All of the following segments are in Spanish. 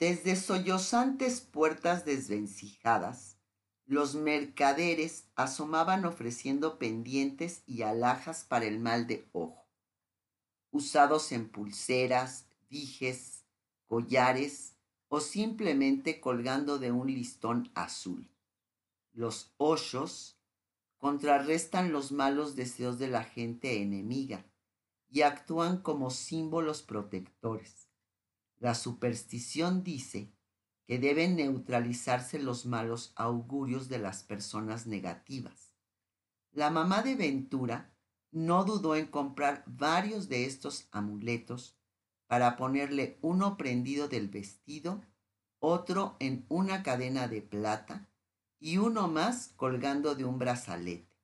Desde sollozantes puertas desvencijadas, los mercaderes asomaban ofreciendo pendientes y alhajas para el mal de ojo, usados en pulseras, dijes, collares o simplemente colgando de un listón azul. Los hoyos contrarrestan los malos deseos de la gente enemiga y actúan como símbolos protectores. La superstición dice que deben neutralizarse los malos augurios de las personas negativas. La mamá de Ventura no dudó en comprar varios de estos amuletos para ponerle uno prendido del vestido, otro en una cadena de plata y uno más colgando de un brazalete.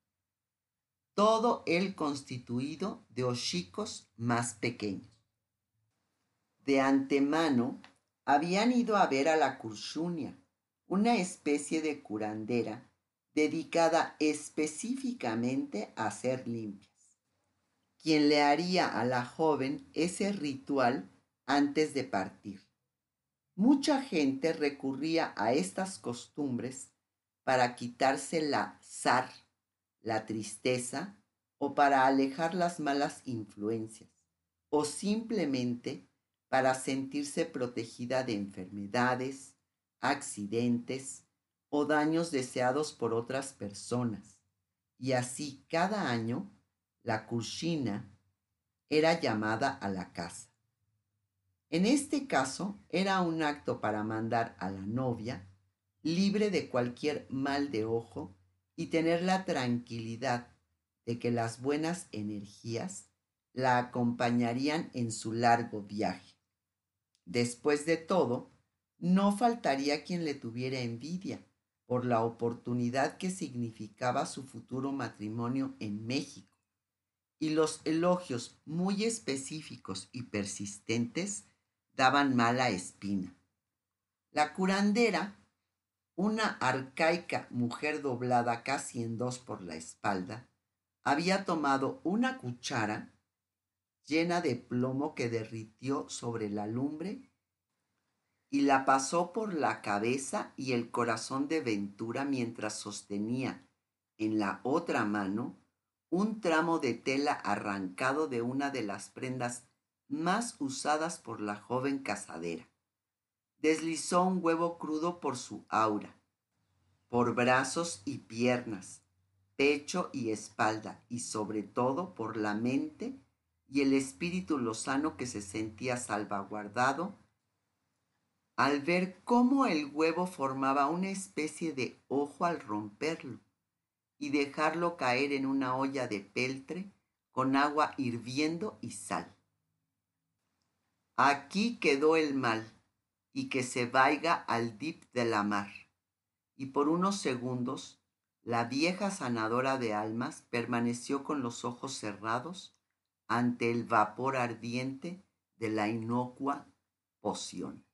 Todo él constituido de hocicos más pequeños. De antemano habían ido a ver a la cursunia, una especie de curandera dedicada específicamente a hacer limpias, quien le haría a la joven ese ritual antes de partir. Mucha gente recurría a estas costumbres para quitarse la zar, la tristeza, o para alejar las malas influencias, o simplemente para sentirse protegida de enfermedades, accidentes o daños deseados por otras personas. Y así cada año la cushina era llamada a la casa. En este caso era un acto para mandar a la novia libre de cualquier mal de ojo y tener la tranquilidad de que las buenas energías la acompañarían en su largo viaje. Después de todo, no faltaría quien le tuviera envidia por la oportunidad que significaba su futuro matrimonio en México, y los elogios muy específicos y persistentes daban mala espina. La curandera una arcaica mujer doblada casi en dos por la espalda, había tomado una cuchara llena de plomo que derritió sobre la lumbre y la pasó por la cabeza y el corazón de Ventura mientras sostenía en la otra mano un tramo de tela arrancado de una de las prendas más usadas por la joven casadera deslizó un huevo crudo por su aura, por brazos y piernas, pecho y espalda, y sobre todo por la mente y el espíritu lozano que se sentía salvaguardado al ver cómo el huevo formaba una especie de ojo al romperlo y dejarlo caer en una olla de peltre con agua hirviendo y sal. Aquí quedó el mal, y que se vaya al dip de la mar. Y por unos segundos, la vieja sanadora de almas permaneció con los ojos cerrados ante el vapor ardiente de la inocua poción.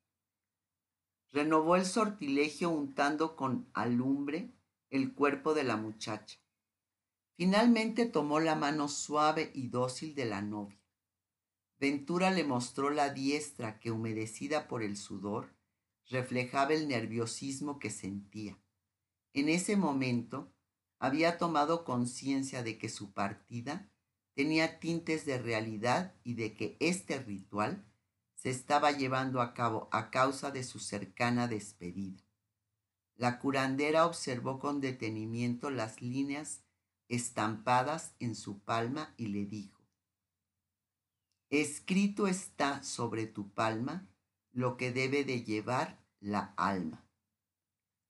Renovó el sortilegio untando con alumbre el cuerpo de la muchacha. Finalmente tomó la mano suave y dócil de la novia Ventura le mostró la diestra que, humedecida por el sudor, reflejaba el nerviosismo que sentía. En ese momento había tomado conciencia de que su partida tenía tintes de realidad y de que este ritual se estaba llevando a cabo a causa de su cercana despedida. La curandera observó con detenimiento las líneas estampadas en su palma y le dijo, Escrito está sobre tu palma lo que debe de llevar la alma.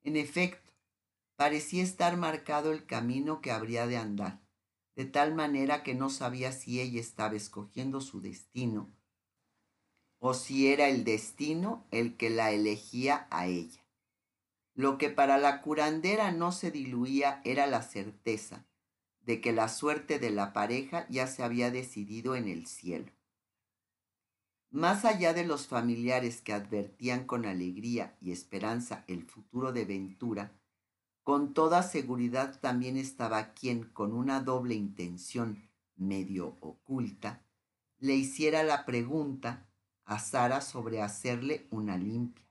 En efecto, parecía estar marcado el camino que habría de andar, de tal manera que no sabía si ella estaba escogiendo su destino o si era el destino el que la elegía a ella. Lo que para la curandera no se diluía era la certeza de que la suerte de la pareja ya se había decidido en el cielo. Más allá de los familiares que advertían con alegría y esperanza el futuro de Ventura, con toda seguridad también estaba quien, con una doble intención medio oculta, le hiciera la pregunta a Sara sobre hacerle una limpia.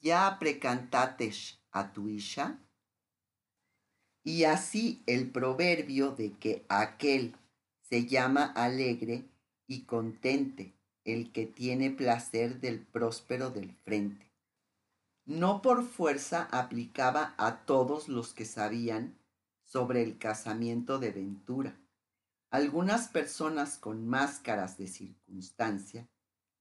ya precantates a tu hija? Y así el proverbio de que aquel se llama alegre y contente el que tiene placer del próspero del frente. No por fuerza aplicaba a todos los que sabían sobre el casamiento de Ventura. Algunas personas con máscaras de circunstancia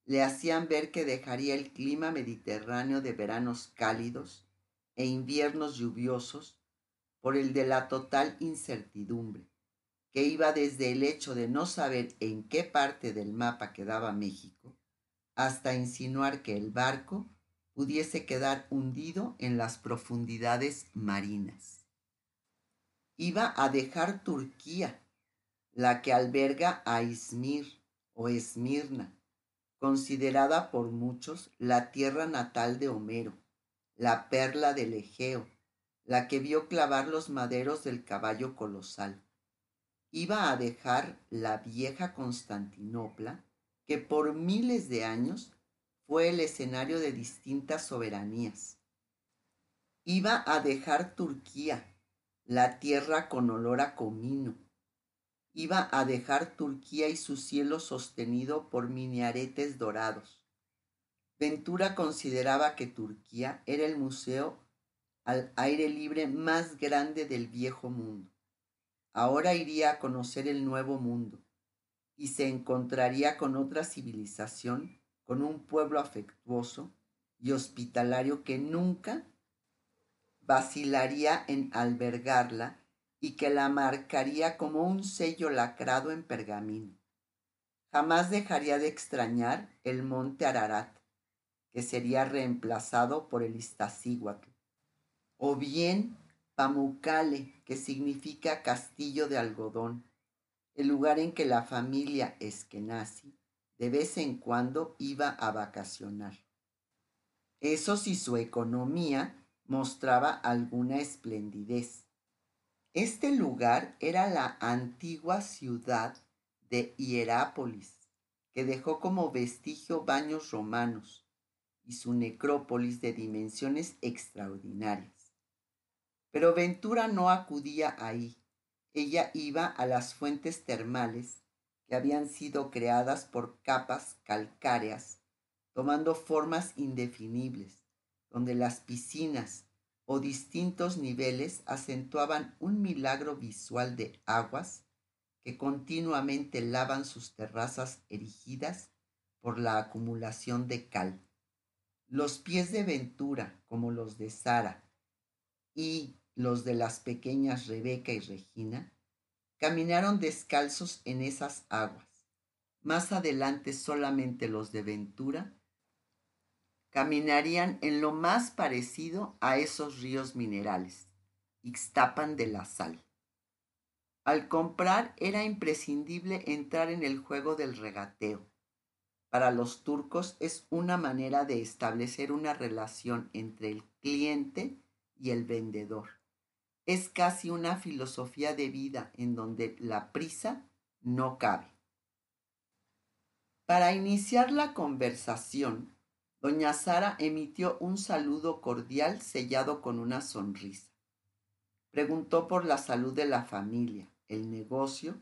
le hacían ver que dejaría el clima mediterráneo de veranos cálidos e inviernos lluviosos por el de la total incertidumbre, que iba desde el hecho de no saber en qué parte del mapa quedaba México, hasta insinuar que el barco pudiese quedar hundido en las profundidades marinas. Iba a dejar Turquía, la que alberga a Izmir o Esmirna, considerada por muchos la tierra natal de Homero, la perla del Egeo, la que vio clavar los maderos del caballo colosal. Iba a dejar la vieja Constantinopla, que por miles de años fue el escenario de distintas soberanías. Iba a dejar Turquía, la tierra con olor a comino. Iba a dejar Turquía y su cielo sostenido por minaretes dorados. Ventura consideraba que Turquía era el museo al aire libre más grande del viejo mundo. Ahora iría a conocer el nuevo mundo y se encontraría con otra civilización, con un pueblo afectuoso y hospitalario que nunca vacilaría en albergarla y que la marcaría como un sello lacrado en pergamino. Jamás dejaría de extrañar el monte Ararat, que sería reemplazado por el Iztaccíhuatl o bien Pamukkale, que significa castillo de algodón, el lugar en que la familia Eskenazi de vez en cuando iba a vacacionar. Eso si su economía mostraba alguna esplendidez. Este lugar era la antigua ciudad de Hierápolis, que dejó como vestigio baños romanos y su necrópolis de dimensiones extraordinarias. Pero Ventura no acudía ahí. Ella iba a las fuentes termales que habían sido creadas por capas calcáreas, tomando formas indefinibles, donde las piscinas o distintos niveles acentuaban un milagro visual de aguas que continuamente lavan sus terrazas erigidas por la acumulación de cal. Los pies de Ventura, como los de Sara, y los de las pequeñas Rebeca y Regina, caminaron descalzos en esas aguas. Más adelante solamente los de Ventura caminarían en lo más parecido a esos ríos minerales, Ixtapan de la Sal. Al comprar era imprescindible entrar en el juego del regateo. Para los turcos es una manera de establecer una relación entre el cliente y el vendedor es casi una filosofía de vida en donde la prisa no cabe. Para iniciar la conversación, doña Sara emitió un saludo cordial sellado con una sonrisa. Preguntó por la salud de la familia, el negocio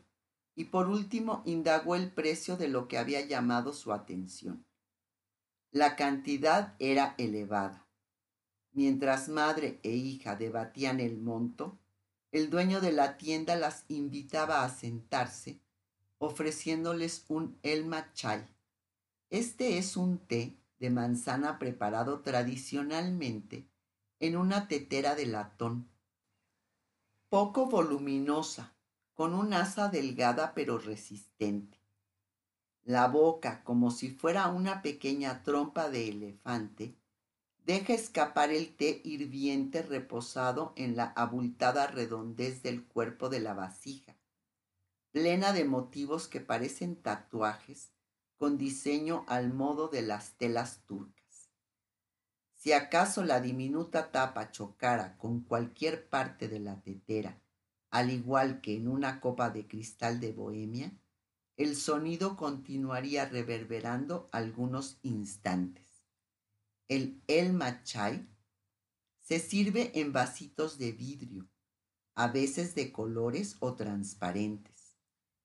y por último indagó el precio de lo que había llamado su atención. La cantidad era elevada Mientras madre e hija debatían el monto, el dueño de la tienda las invitaba a sentarse, ofreciéndoles un elma chai. Este es un té de manzana preparado tradicionalmente en una tetera de latón, poco voluminosa, con un asa delgada pero resistente. La boca, como si fuera una pequeña trompa de elefante, Deja escapar el té hirviente reposado en la abultada redondez del cuerpo de la vasija, plena de motivos que parecen tatuajes con diseño al modo de las telas turcas. Si acaso la diminuta tapa chocara con cualquier parte de la tetera, al igual que en una copa de cristal de Bohemia, el sonido continuaría reverberando algunos instantes. El elma chai, se sirve en vasitos de vidrio, a veces de colores o transparentes,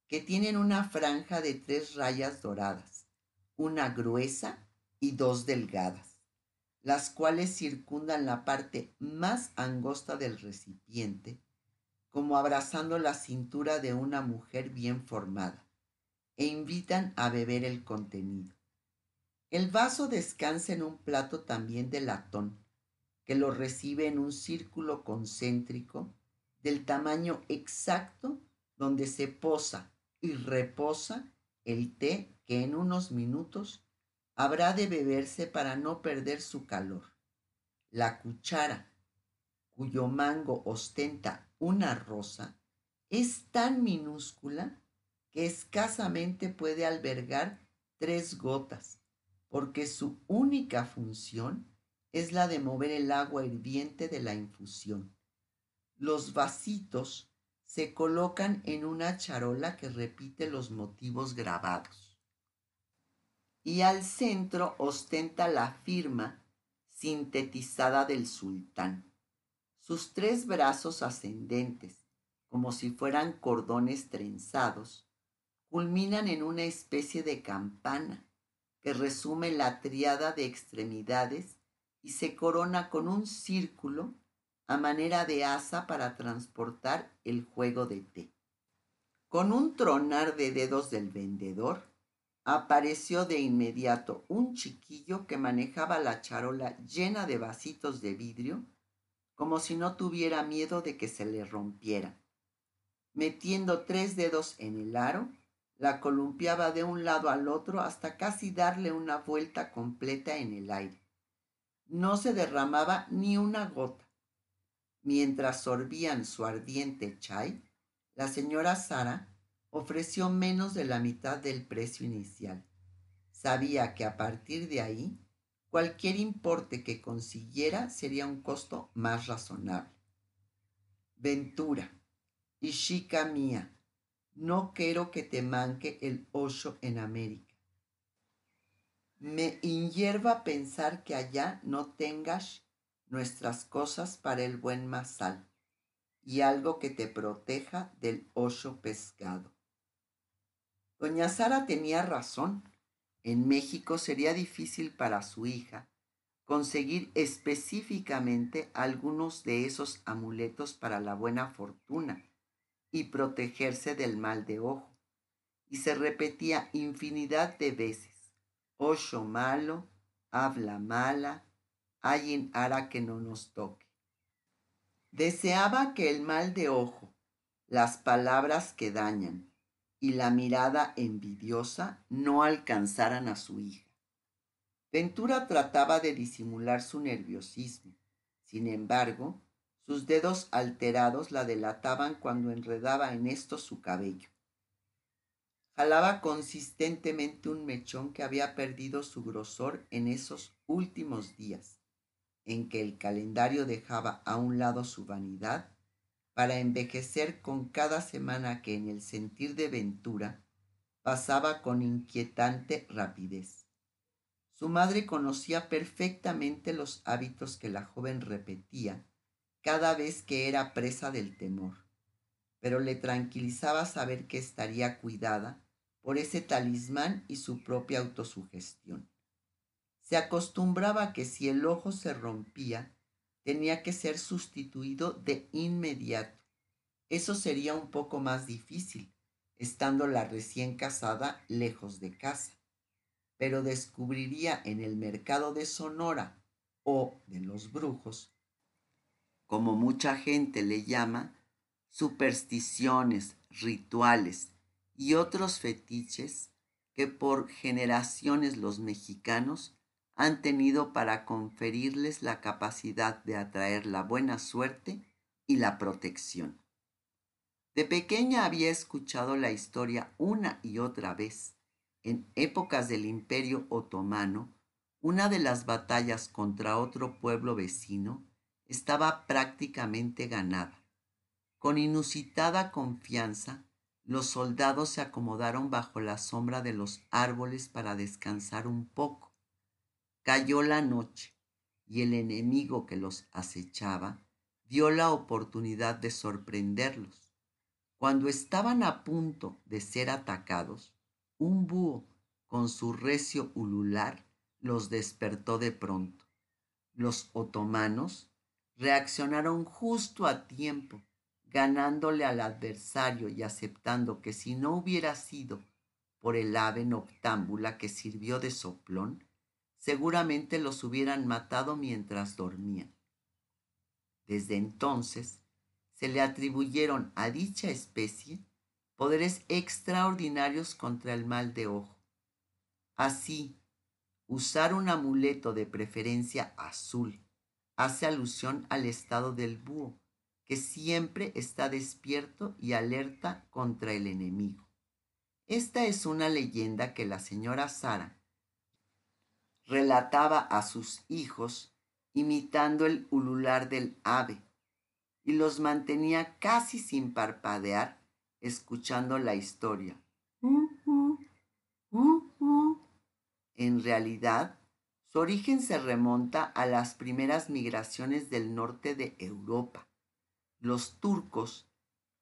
que tienen una franja de tres rayas doradas, una gruesa y dos delgadas, las cuales circundan la parte más angosta del recipiente, como abrazando la cintura de una mujer bien formada, e invitan a beber el contenido. El vaso descansa en un plato también de latón, que lo recibe en un círculo concéntrico del tamaño exacto donde se posa y reposa el té que en unos minutos habrá de beberse para no perder su calor. La cuchara, cuyo mango ostenta una rosa, es tan minúscula que escasamente puede albergar tres gotas porque su única función es la de mover el agua hirviente de la infusión. Los vasitos se colocan en una charola que repite los motivos grabados. Y al centro ostenta la firma sintetizada del sultán. Sus tres brazos ascendentes, como si fueran cordones trenzados, culminan en una especie de campana que resume la triada de extremidades y se corona con un círculo a manera de asa para transportar el juego de té. Con un tronar de dedos del vendedor, apareció de inmediato un chiquillo que manejaba la charola llena de vasitos de vidrio, como si no tuviera miedo de que se le rompiera. Metiendo tres dedos en el aro, la columpiaba de un lado al otro hasta casi darle una vuelta completa en el aire. No se derramaba ni una gota. Mientras sorbían su ardiente chai, la señora Sara ofreció menos de la mitad del precio inicial. Sabía que a partir de ahí, cualquier importe que consiguiera sería un costo más razonable. Ventura, y chica mía, no quiero que te manque el ocho en América. Me inhierva pensar que allá no tengas nuestras cosas para el buen masal y algo que te proteja del ocho pescado. Doña Sara tenía razón. En México sería difícil para su hija conseguir específicamente algunos de esos amuletos para la buena fortuna y protegerse del mal de ojo. Y se repetía infinidad de veces, ocho malo, habla mala, hay en ara que no nos toque. Deseaba que el mal de ojo, las palabras que dañan y la mirada envidiosa no alcanzaran a su hija. Ventura trataba de disimular su nerviosismo. Sin embargo, sus dedos alterados la delataban cuando enredaba en esto su cabello. Jalaba consistentemente un mechón que había perdido su grosor en esos últimos días, en que el calendario dejaba a un lado su vanidad para envejecer con cada semana que en el sentir de ventura pasaba con inquietante rapidez. Su madre conocía perfectamente los hábitos que la joven repetía cada vez que era presa del temor, pero le tranquilizaba saber que estaría cuidada por ese talismán y su propia autosugestión. Se acostumbraba que si el ojo se rompía, tenía que ser sustituido de inmediato. Eso sería un poco más difícil, estando la recién casada lejos de casa, pero descubriría en el mercado de Sonora o de los brujos como mucha gente le llama, supersticiones, rituales y otros fetiches que por generaciones los mexicanos han tenido para conferirles la capacidad de atraer la buena suerte y la protección. De pequeña había escuchado la historia una y otra vez. En épocas del Imperio Otomano, una de las batallas contra otro pueblo vecino estaba prácticamente ganada. Con inusitada confianza, los soldados se acomodaron bajo la sombra de los árboles para descansar un poco. Cayó la noche y el enemigo que los acechaba dio la oportunidad de sorprenderlos. Cuando estaban a punto de ser atacados, un búho con su recio ulular los despertó de pronto. Los otomanos reaccionaron justo a tiempo, ganándole al adversario y aceptando que si no hubiera sido por el ave noctámbula que sirvió de soplón, seguramente los hubieran matado mientras dormían. Desde entonces se le atribuyeron a dicha especie poderes extraordinarios contra el mal de ojo. Así, usar un amuleto de preferencia azul hace alusión al estado del búho, que siempre está despierto y alerta contra el enemigo. Esta es una leyenda que la señora Sara relataba a sus hijos imitando el ulular del ave y los mantenía casi sin parpadear escuchando la historia. En realidad, su origen se remonta a las primeras migraciones del norte de Europa. Los turcos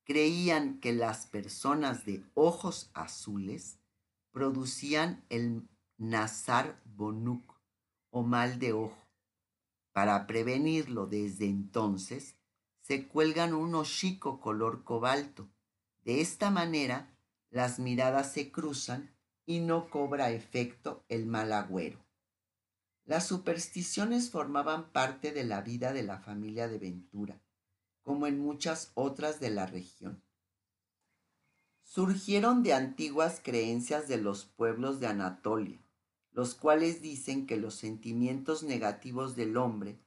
creían que las personas de ojos azules producían el nazar bonuk o mal de ojo. Para prevenirlo desde entonces, se cuelgan un hocico color cobalto. De esta manera, las miradas se cruzan y no cobra efecto el mal agüero. Las supersticiones formaban parte de la vida de la familia de Ventura, como en muchas otras de la región. Surgieron de antiguas creencias de los pueblos de Anatolia, los cuales dicen que los sentimientos negativos del hombre,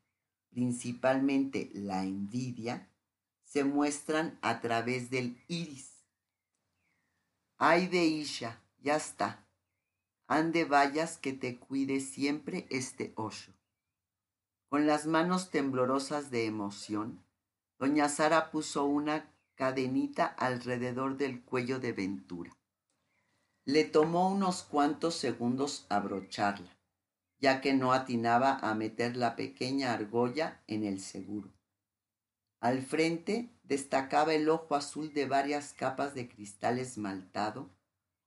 principalmente la envidia, se muestran a través del iris. Ay de Isha, ya está. Ande vayas que te cuide siempre este hoyo. Con las manos temblorosas de emoción, doña Sara puso una cadenita alrededor del cuello de Ventura. Le tomó unos cuantos segundos abrocharla, ya que no atinaba a meter la pequeña argolla en el seguro. Al frente destacaba el ojo azul de varias capas de cristal esmaltado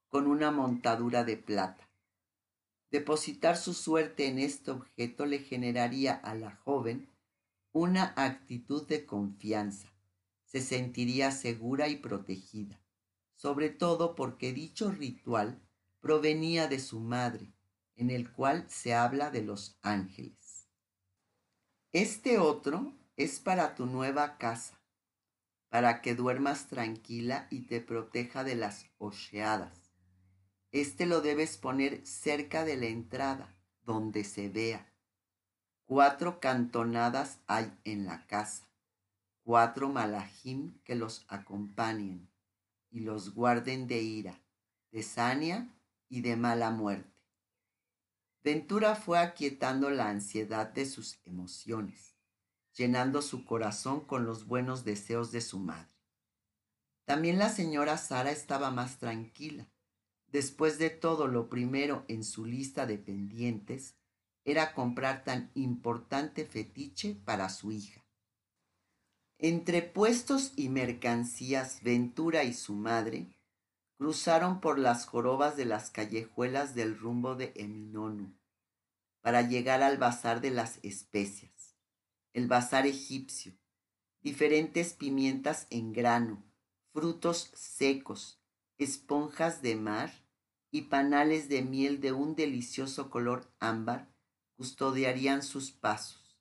con una montadura de plata. Depositar su suerte en este objeto le generaría a la joven una actitud de confianza. Se sentiría segura y protegida sobre todo porque dicho ritual provenía de su madre, en el cual se habla de los ángeles. Este otro es para tu nueva casa, para que duermas tranquila y te proteja de las ocheadas. Este lo debes poner cerca de la entrada, donde se vea. Cuatro cantonadas hay en la casa, cuatro malajim que los acompañen y los guarden de ira, de sania y de mala muerte. Ventura fue aquietando la ansiedad de sus emociones, llenando su corazón con los buenos deseos de su madre. También la señora Sara estaba más tranquila. Después de todo, lo primero en su lista de pendientes era comprar tan importante fetiche para su hija. Entre puestos y mercancías, Ventura y su madre cruzaron por las jorobas de las callejuelas del rumbo de Eminonu para llegar al bazar de las especias, el bazar egipcio, diferentes pimientas en grano, frutos secos, esponjas de mar y panales de miel de un delicioso color ámbar custodiarían sus pasos.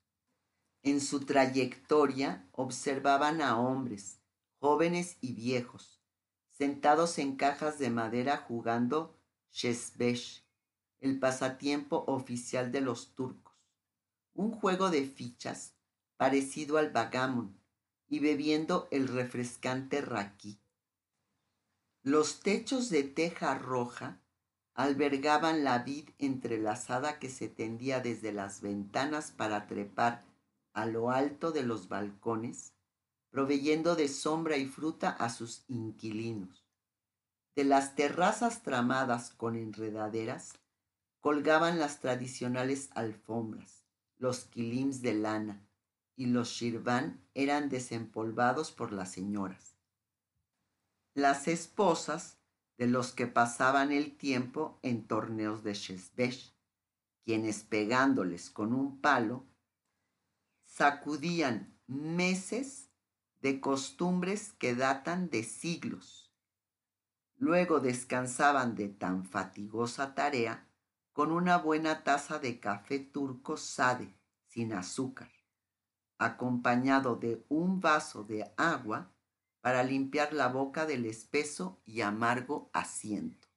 En su trayectoria observaban a hombres, jóvenes y viejos, sentados en cajas de madera jugando shesbesh, el pasatiempo oficial de los turcos, un juego de fichas parecido al bagamon, y bebiendo el refrescante raquí. Los techos de teja roja albergaban la vid entrelazada que se tendía desde las ventanas para trepar a lo alto de los balcones, proveyendo de sombra y fruta a sus inquilinos. De las terrazas tramadas con enredaderas, colgaban las tradicionales alfombras, los quilims de lana, y los shirvan eran desempolvados por las señoras. Las esposas de los que pasaban el tiempo en torneos de shesbesh, quienes pegándoles con un palo, sacudían meses de costumbres que datan de siglos. Luego descansaban de tan fatigosa tarea con una buena taza de café turco sade, sin azúcar, acompañado de un vaso de agua para limpiar la boca del espeso y amargo asiento.